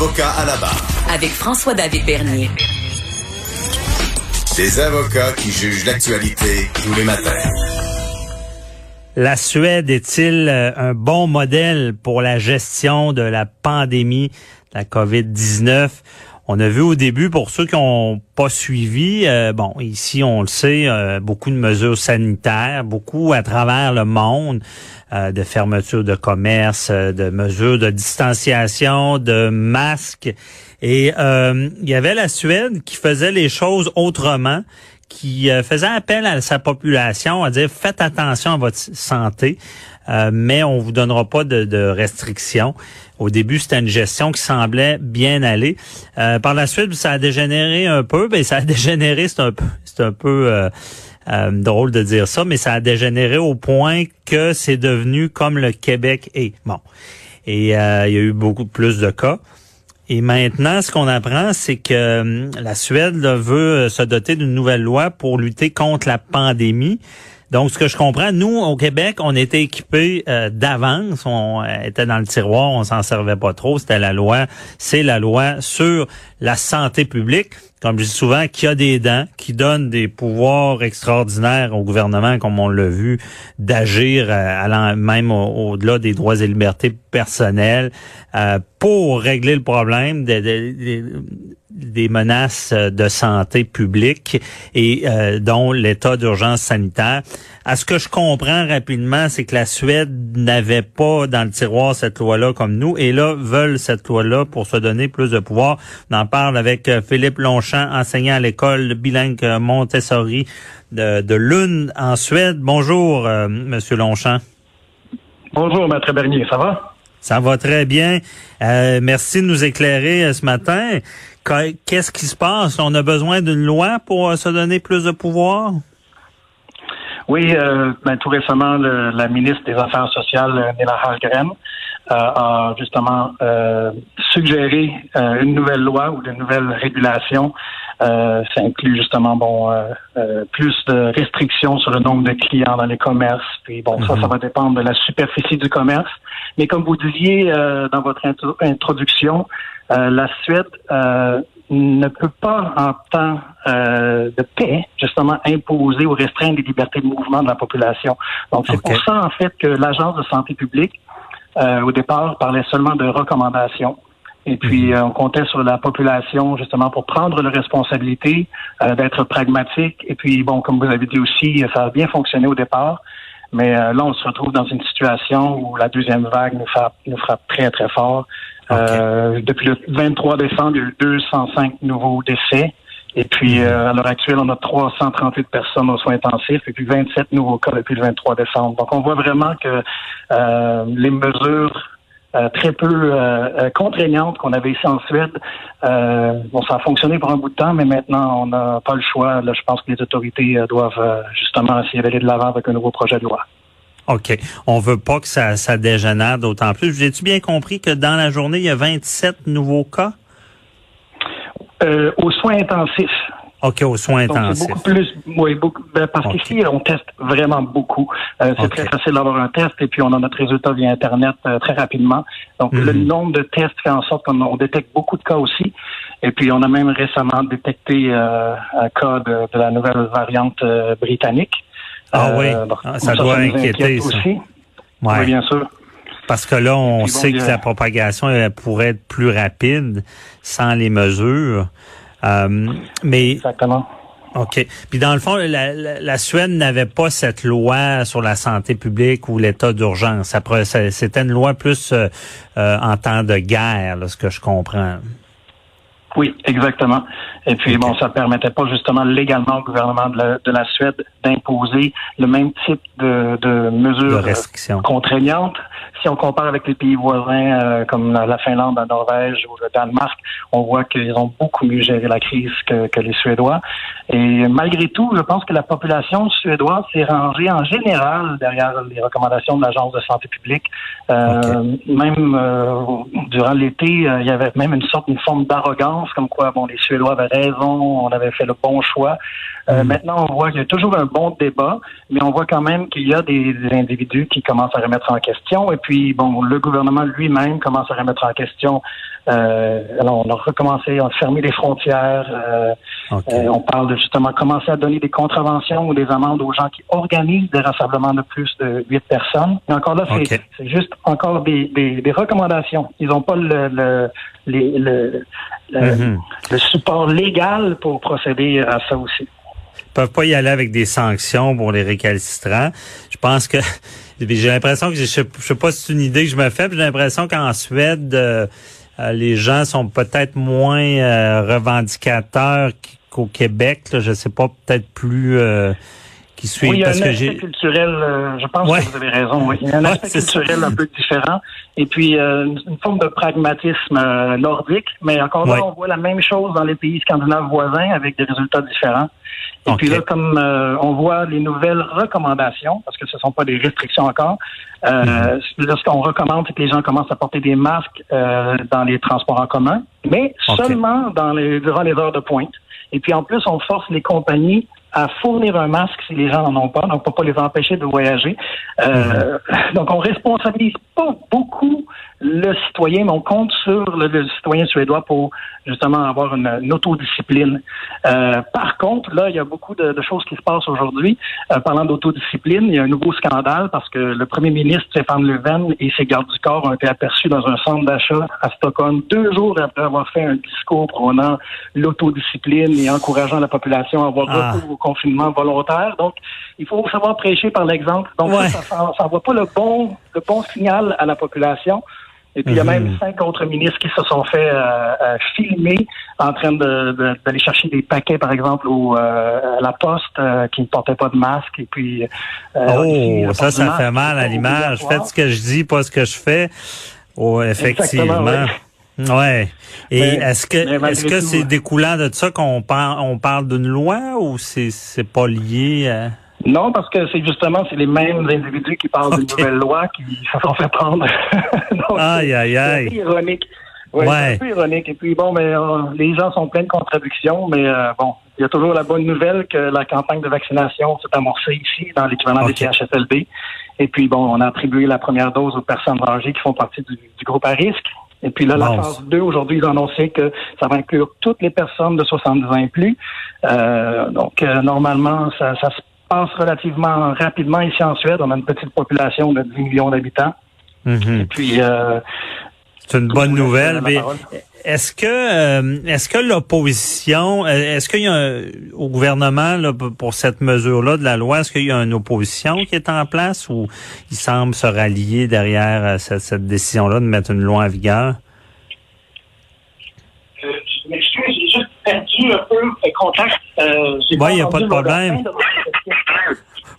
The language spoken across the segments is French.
Avocat à la barre. Avec François-David Bernier. Des avocats qui jugent l'actualité tous les matins. La Suède est-il euh, un bon modèle pour la gestion de la pandémie de la COVID-19? On a vu au début, pour ceux qui n'ont pas suivi, euh, bon, ici, on le sait, euh, beaucoup de mesures sanitaires, beaucoup à travers le monde, euh, de fermeture de commerce, de mesures de distanciation, de masques. Et il y avait la Suède qui faisait les choses autrement, qui faisait appel à sa population à dire faites attention à votre santé, mais on vous donnera pas de, de restrictions. Au début, c'était une gestion qui semblait bien aller. Euh, par la suite, ça a dégénéré un peu. Ben, ça a dégénéré, c'est un peu, c'est un peu euh, euh, drôle de dire ça, mais ça a dégénéré au point que c'est devenu comme le Québec est. Bon, et il y a eu beaucoup plus de cas. Et maintenant, ce qu'on apprend, c'est que la Suède veut se doter d'une nouvelle loi pour lutter contre la pandémie. Donc, ce que je comprends, nous, au Québec, on était équipés euh, d'avance. On euh, était dans le tiroir, on s'en servait pas trop. C'était la loi. C'est la loi sur la santé publique comme je dis souvent, qui a des dents, qui donne des pouvoirs extraordinaires au gouvernement, comme on l'a vu, d'agir euh, allant même au-delà des droits et libertés personnelles euh, pour régler le problème des menaces de santé publique et euh, dont l'état d'urgence sanitaire. À ce que je comprends rapidement, c'est que la Suède n'avait pas dans le tiroir cette loi-là comme nous, et là veulent cette loi-là pour se donner plus de pouvoir. On en parle avec Philippe Longchamp enseignant à l'école bilingue Montessori de, de Lund en Suède. Bonjour, euh, Monsieur Longchamp. Bonjour, Maître Bernier, ça va? Ça va très bien. Euh, merci de nous éclairer euh, ce matin. Qu'est-ce qui se passe? On a besoin d'une loi pour se donner plus de pouvoir? Oui, ben, tout récemment, la ministre des Affaires sociales, Nila Hallgren, a justement suggéré euh, une nouvelle loi ou de nouvelles régulations. Euh, ça inclut justement bon euh, plus de restrictions sur le nombre de clients dans les commerces. Puis bon, ça, ça mhm. va dépendre de la superficie du commerce. Mais comme vous disiez dans votre introduction, la Suède ne peut pas, en temps de paix, justement, imposer ou restreindre les libertés de mouvement de la population. Donc, c'est pour ça, en fait, que l'Agence de santé publique, au départ, parlait seulement de recommandations. Et puis, mhm. euh, on comptait sur la population justement pour prendre la responsabilité, euh, d'être pragmatique. Et puis, bon, comme vous avez dit aussi, ça a bien fonctionné au départ. Mais euh, là, on se retrouve dans une situation où la deuxième vague nous frappe, nous frappe très, très fort. depuis le 23 décembre, il y a eu 205 nouveaux décès. Et puis, mhm. à l'heure actuelle, on a 338 personnes aux soins intensifs et puis 27 nouveaux cas depuis le 23 décembre. Donc, on voit vraiment que les mesures euh, très peu euh, euh, contraignante qu'on avait ici en Suède. bon, ça a fonctionné pour un bout de temps, mais maintenant, on n'a pas le choix. Là, je pense que les autorités doivent justement essayer d'aller de l'avant avec un nouveau projet de loi. OK. On veut pas que ça, ça dégénère d'autant plus. J'ai-tu bien compris que dans la journée, il y a 27 nouveaux cas? Euh, aux soins intensifs. OK, aux soins intensifs. Beaucoup plus, oui, beaucoup, ben, parce qu'ici, on teste vraiment beaucoup. Euh, c'est très facile d'avoir un test et puis on a notre résultat via Internet euh, très rapidement. Donc, le mhm. nombre de tests fait en sorte qu'on détecte beaucoup de cas aussi. Et puis, on a même récemment détecté euh, un cas de, la nouvelle variante britannique. Ah oui, ah, ça, doit inquiéter, ça. Aussi. Oui, bien sûr. Parce que là, on sait que la propagation pourrait être plus rapide sans les mesures. Euh, mais Exactement. OK. Puis dans le fond, la, la, Suède n'avait pas cette loi sur la santé publique ou l'état d'urgence. C'était une loi plus euh, euh, en temps de guerre, là, ce que je comprends. Oui, exactement. Et puis, bon, ça permettait pas justement légalement au gouvernement de la, de la Suède d'imposer le même type de, de mesures de contraignantes si on compare avec les pays voisins euh, comme la, la Finlande, la Norvège ou le Danemark, on voit qu'ils ont beaucoup mieux géré la crise que, que les Suédois. Et malgré tout, je pense que la population suédoise s'est rangée en général derrière les recommandations de l'Agence de santé publique. Euh, Même euh, durant l'été, il y avait même une sorte, une forme d'arrogance, comme quoi, bon, les Suédois avaient raison, on avait fait le bon choix. Euh, Maintenant, on voit qu'il y a toujours un bon débat, mais on voit quand même qu'il y a des, des individus qui commencent à remettre en question. Et puis, bon, le gouvernement lui-même commence à remettre en question. Euh, alors, on a recommencé à fermer les frontières. Euh, euh, on parle de justement commencer à donner des contraventions ou des amendes aux gens qui organisent des rassemblements de plus de huit personnes. Mais encore là, c'est juste encore des, des, des recommandations. Ils n'ont pas le, le, les- le, le, Mhm. le support légal pour procéder à ça aussi. Ils peuvent pas y aller avec des sanctions pour les récalcitrants. Je pense que j'ai l'impression que je sais, je sais pas si c'est une idée que je me fais, j'ai l'impression qu'en Suède, euh, euh, les gens sont peut-être moins euh, revendicateurs qu'au Québec. Là, je sais pas, peut-être plus euh, qui suivent Oui, il y a parce un aspect culturel, euh, je pense Ouais. que vous avez raison, oui. Il y a un Ouais, aspect ça. culturel un peu différent. Et puis, euh, une, forme de pragmatisme euh, nordique. Mais encore là, Ouais. on voit la même chose dans les pays scandinaves voisins avec des résultats différents. Et puis là, comme euh, on voit les nouvelles recommandations, parce que ce ne sont pas des restrictions encore, euh, Mhm. là, ce qu'on recommande, c'est que les gens commencent à porter des masques euh, dans les transports en commun, mais seulement dans les, durant les heures de pointe. Et puis en plus, on force les compagnies à fournir un masque si les gens n'en ont pas, donc pour pas les empêcher de voyager. Euh, Donc on responsabilise pas beaucoup le citoyen, mais on compte sur le, le citoyen suédois pour justement avoir une, une autodiscipline. Euh, par contre, là, il y a beaucoup de, de choses qui se passent aujourd'hui. Euh, parlant d'autodiscipline, il y a un nouveau scandale parce que le premier ministre Stéphane Löfven et ses gardes du corps ont été aperçus dans un centre d'achat à Stockholm deux jours après avoir fait un discours prônant l'autodiscipline et encourageant la population à avoir Ah. recours au confinement volontaire. Donc, il faut savoir prêcher par l'exemple. Donc, Ouais. ça, ça n'envoie pas le bon, le bon signal à la population. Et puis, il y a Mhm. même cinq autres ministres qui se sont fait euh, euh, filmer en train de- de- d'aller chercher des paquets, par exemple, au, euh, à la poste qui ne portaient pas de masque. Et puis, Oh, ça, ça fait mal à l'image. Faites ce que je dis, pas ce que je fais. Oh, effectivement. Exactement, Ouais. Et est-ce que est-ce que c'est découlant de ça qu'on parle on parle d'une loi ou c'est c'est pas lié à... Non, parce que c'est justement c'est les mêmes individus qui parlent d'une nouvelle loi qui se sont fait prendre. Donc, Aïe, aïe, c'est aïe. peu ironique. Ouais, Ouais. C'est un peu ironique. Et puis bon, mais euh, les gens sont pleins de contradictions, mais euh, bon, il y a toujours la bonne nouvelle que la campagne de vaccination s'est amorcée ici dans l'équivalent Ok. des CHSLD. Et puis bon, on a attribué la première dose aux personnes âgées qui font partie du, du groupe à risque. Et puis là, Bon, la phase 2, aujourd'hui, ils ont annoncé que ça va inclure toutes les personnes de 70 ans et plus. Euh, donc, euh, normalement, ça, ça se passe relativement rapidement ici en Suède. On a une petite population de 10 millions d'habitants. Mhm. Puis, euh, C'est une bonne nouvelle. mais est-ce que euh, est-ce que l'opposition, euh, est-ce qu'il y a un- au gouvernement là, pour- cette mesure-là de la loi, est-ce qu'il y a une opposition qui est en place ou il semble se rallier derrière cette, cette décision-là de mettre une loi en vigueur? Euh, je m'excuse, j'ai juste perdu un peu le contact. Euh, j'ai Ouais, y a pas de problème. de.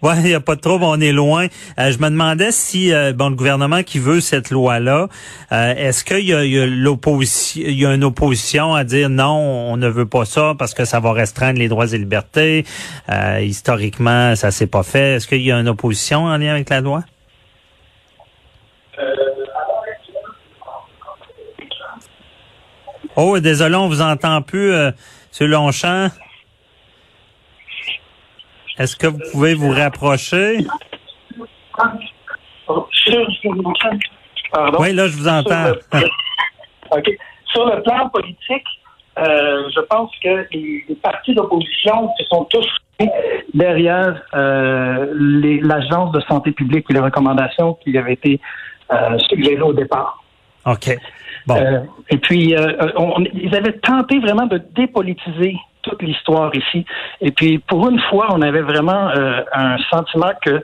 Ouais, il n'y a pas de trouble, on est loin. Euh, je me demandais si euh, bon le gouvernement qui veut cette loi-là, euh, est-ce qu'il y a, y a l'opposition, il y a une opposition à dire non, on ne veut pas ça parce que ça va restreindre les droits et libertés. Euh, historiquement, ça s'est pas fait. Est-ce qu'il y a une opposition en lien avec la loi? Oh, désolé, on vous entend plus, euh, M. Longchamp. Est-ce que vous pouvez vous rapprocher? Pardon? Oui, là, je vous entends. Sur le, OK. Sur le plan politique, euh, je pense que les, les partis d'opposition se sont tous derrière euh, l'agence de santé publique et les recommandations qui avaient été euh, suggérées au départ. OK. Bon. Et puis, on- ils avaient tenté vraiment de dépolitiser toute l'histoire ici. Et puis, pour une fois, on avait vraiment euh, un sentiment que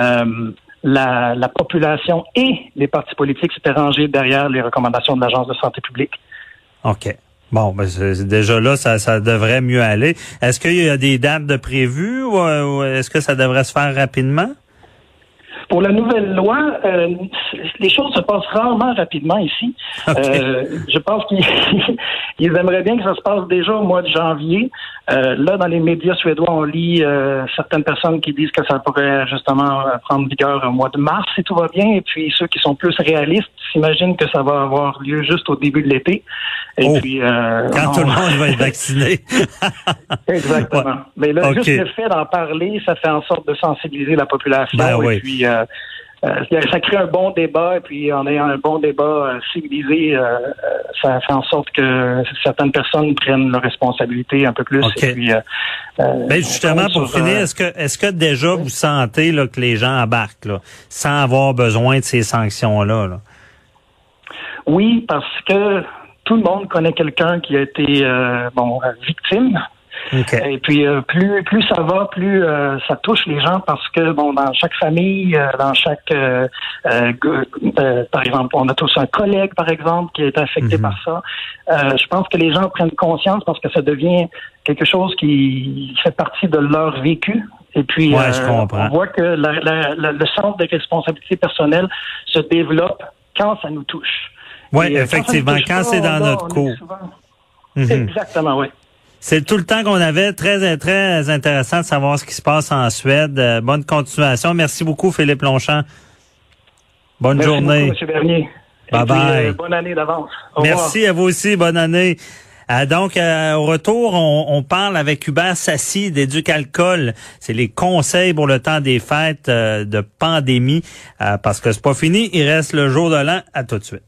euh, la, la population et les partis politiques s'étaient rangés derrière les recommandations de l'Agence de santé publique. OK. Bon, ben déjà là, ça, devrait mieux aller. Est-ce qu'il y a des dates de prévues ou, euh, ou est-ce que ça devrait se faire rapidement? Pour la nouvelle loi, euh, les choses se passent rarement rapidement ici. Euh, je pense qu'ils ils aimeraient bien que ça se passe déjà au mois de janvier. Euh, là, dans les médias suédois, on lit euh, certaines personnes qui disent que ça pourrait justement prendre vigueur au mois de mars si tout va bien. Et puis ceux qui sont plus réalistes s'imaginent que ça va avoir lieu juste au début de l'été. Et oh, puis quand tout le monde va être vacciné. Exactement. Mais là, juste le fait d'en parler, ça fait en sorte de sensibiliser la population. Ben, et oui. puis euh, ça crée un bon débat et puis en ayant un bon débat euh, civilisé, euh, ça fait en sorte que certaines personnes prennent leurs responsabilités un peu plus. Okay. Et puis, ben justement, pour sur, finir, est-ce que est-ce que déjà vous sentez là, que les gens embarquent là, sans avoir besoin de ces sanctions-là? Là? Oui, parce que tout le monde connaît quelqu'un qui a été bon victime Okay. Et puis euh, plus plus ça va, plus euh, ça touche les gens parce que bon dans chaque famille, euh, dans chaque par exemple, on a tous un collègue par exemple qui est affecté mm -hmm. par ça. je pense que les gens prennent conscience parce que ça devient quelque chose qui fait partie de leur vécu. Et puis ouais, on voit que la, la, la, le sens de responsabilité personnelle se développe quand ça nous touche. Oui, effectivement, quand, quand c'est dans notre cours. Mm -hmm. Exactement, oui. C'est tout le temps qu'on avait. Très, très intéressant de savoir ce qui se passe en Suède. Euh, bonne continuation. Merci beaucoup, Philippe Longchamp. Bonne Merci journée. Beaucoup, M. Bernier. Bye puis, bye. Euh, bonne année d'avance. Merci à vous aussi. Bonne année. Euh, donc, euh, au retour, on, on, parle avec Hubert Sassi d'Éduc-Alcool. C'est les conseils pour le temps des fêtes euh, de pandémie, parce que c'est pas fini. Il reste le jour de l'an. À tout de suite.